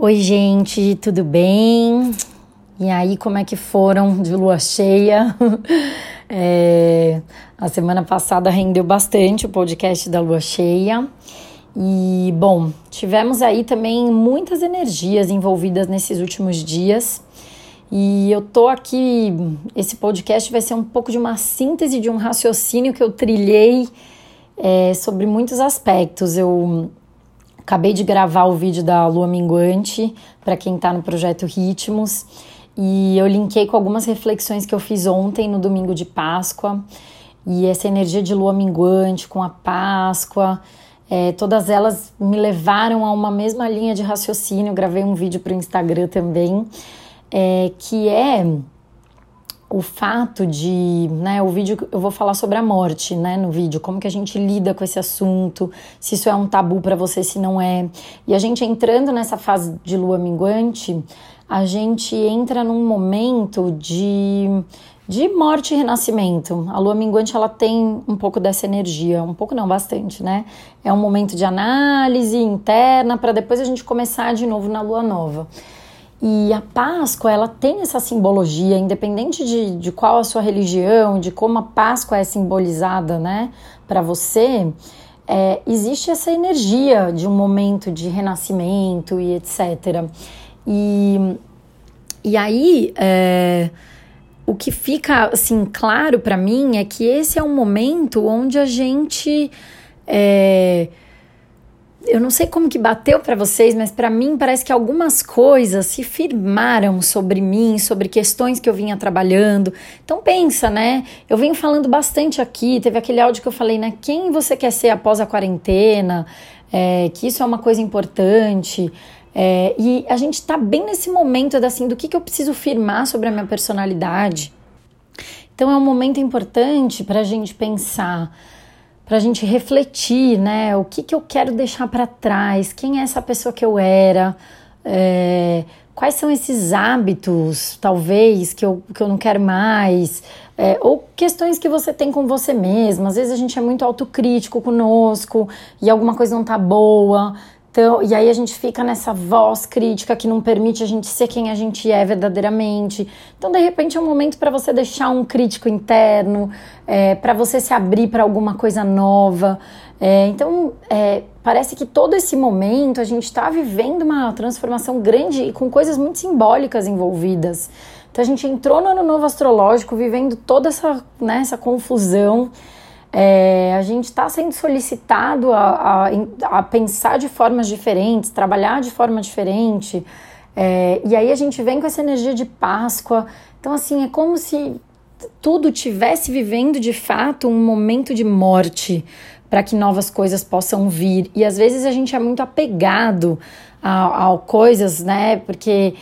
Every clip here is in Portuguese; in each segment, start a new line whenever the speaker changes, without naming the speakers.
Oi, gente, tudo bem? E aí, como é que foram de lua cheia? É, a semana passada rendeu bastante o podcast da lua cheia. E, bom, tivemos aí também muitas energias envolvidas nesses últimos dias. E eu tô aqui. Esse podcast vai ser um pouco de uma síntese de um raciocínio que eu trilhei é, sobre muitos aspectos. Eu acabei de gravar o vídeo da Lua Minguante para quem está no projeto Ritmos e eu linkei com algumas reflexões que eu fiz ontem no domingo de Páscoa e essa energia de Lua Minguante com a Páscoa. É, todas elas me levaram a uma mesma linha de raciocínio. Eu gravei um vídeo para o Instagram também, é, que é o fato de, né, o vídeo eu vou falar sobre a morte, né, no vídeo, como que a gente lida com esse assunto, se isso é um tabu para você, se não é. E a gente entrando nessa fase de lua minguante, a gente entra num momento de de morte e renascimento. A lua minguante ela tem um pouco dessa energia, um pouco não, bastante, né? É um momento de análise interna para depois a gente começar de novo na lua nova. E a Páscoa, ela tem essa simbologia, independente de, de qual a sua religião, de como a Páscoa é simbolizada, né, para você, é, existe essa energia de um momento de renascimento e etc. E, e aí, é, o que fica, assim, claro para mim é que esse é um momento onde a gente... É, eu não sei como que bateu para vocês, mas para mim parece que algumas coisas se firmaram sobre mim, sobre questões que eu vinha trabalhando. Então pensa, né? Eu venho falando bastante aqui, teve aquele áudio que eu falei, né? Quem você quer ser após a quarentena? É, que isso é uma coisa importante. É, e a gente tá bem nesse momento assim, do que, que eu preciso firmar sobre a minha personalidade. Então é um momento importante para a gente pensar para a gente refletir, né? O que, que eu quero deixar para trás, quem é essa pessoa que eu era, é, quais são esses hábitos, talvez, que eu, que eu não quero mais, é, ou questões que você tem com você mesmo. Às vezes a gente é muito autocrítico conosco e alguma coisa não tá boa. Então, e aí a gente fica nessa voz crítica que não permite a gente ser quem a gente é verdadeiramente. Então, de repente, é um momento para você deixar um crítico interno, é, para você se abrir para alguma coisa nova. É, então, é, parece que todo esse momento a gente está vivendo uma transformação grande e com coisas muito simbólicas envolvidas. Então, a gente entrou no ano novo astrológico vivendo toda essa, né, essa confusão. É, a gente está sendo solicitado a, a, a, pensar de formas diferentes, trabalhar de forma diferente. É, e aí a gente vem com essa energia de Páscoa. Então, assim, é como se tudo tivesse vivendo de fato um momento de morte para que novas coisas possam vir. E às vezes a gente é muito apegado a, a coisas, né? Porque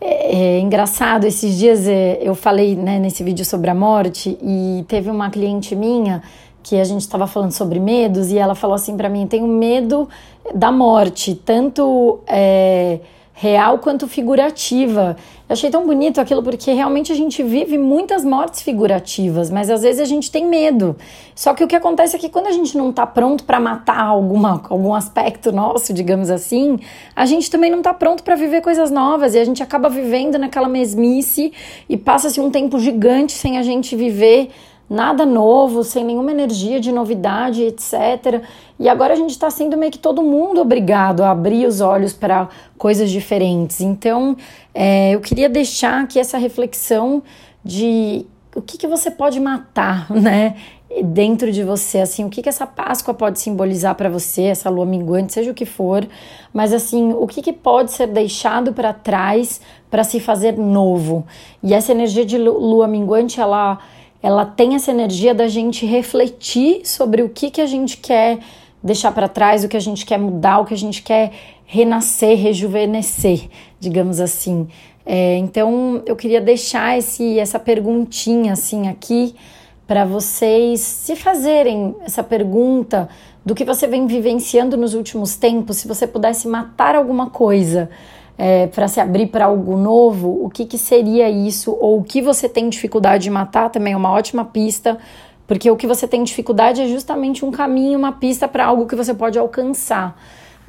é, é, engraçado, esses dias é, eu falei né, nesse vídeo sobre a morte e teve uma cliente minha que a gente estava falando sobre medos e ela falou assim para mim: tenho medo da morte, tanto é, real quanto figurativa. Eu achei tão bonito aquilo porque realmente a gente vive muitas mortes figurativas, mas às vezes a gente tem medo. Só que o que acontece é que quando a gente não está pronto para matar alguma, algum aspecto nosso, digamos assim, a gente também não está pronto para viver coisas novas e a gente acaba vivendo naquela mesmice e passa-se um tempo gigante sem a gente viver nada novo, sem nenhuma energia de novidade, etc. E agora a gente está sendo meio que todo mundo obrigado a abrir os olhos para coisas diferentes. Então, é, eu queria deixar aqui essa reflexão de o que, que você pode matar, né? Dentro de você, assim, o que, que essa Páscoa pode simbolizar para você, essa lua minguante, seja o que for, mas assim, o que, que pode ser deixado para trás para se fazer novo? E essa energia de lua minguante, ela ela tem essa energia da gente refletir sobre o que, que a gente quer deixar para trás, o que a gente quer mudar, o que a gente quer renascer, rejuvenescer, digamos assim. É, então eu queria deixar esse, essa perguntinha assim aqui para vocês se fazerem essa pergunta do que você vem vivenciando nos últimos tempos, se você pudesse matar alguma coisa é, para se abrir para algo novo, o que, que seria isso? Ou o que você tem dificuldade de matar também é uma ótima pista, porque o que você tem dificuldade é justamente um caminho, uma pista para algo que você pode alcançar.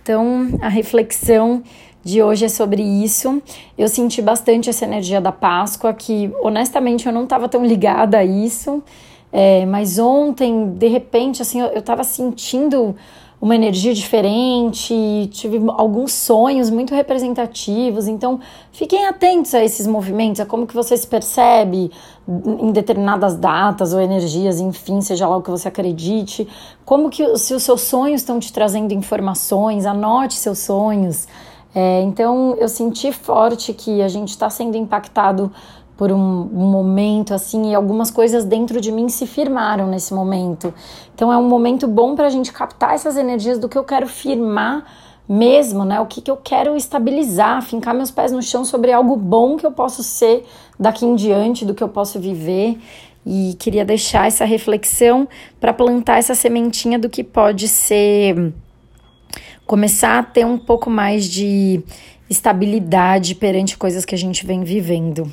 Então, a reflexão de hoje é sobre isso. Eu senti bastante essa energia da Páscoa, que honestamente eu não estava tão ligada a isso, é, mas ontem, de repente, assim, eu estava sentindo uma energia diferente, tive alguns sonhos muito representativos, então fiquem atentos a esses movimentos, a como que você se percebe em determinadas datas ou energias, enfim, seja lá o que você acredite, como que se os seus sonhos estão te trazendo informações, anote seus sonhos. É, então eu senti forte que a gente está sendo impactado por um, momento assim e algumas coisas dentro de mim se firmaram nesse momento. Então é um momento bom para a gente captar essas energias do que eu quero firmar mesmo, né? O que, que eu quero estabilizar, fincar meus pés no chão sobre algo bom que eu posso ser daqui em diante, do que eu posso viver. E queria deixar essa reflexão para plantar essa sementinha do que pode ser começar a ter um pouco mais de estabilidade perante coisas que a gente vem vivendo.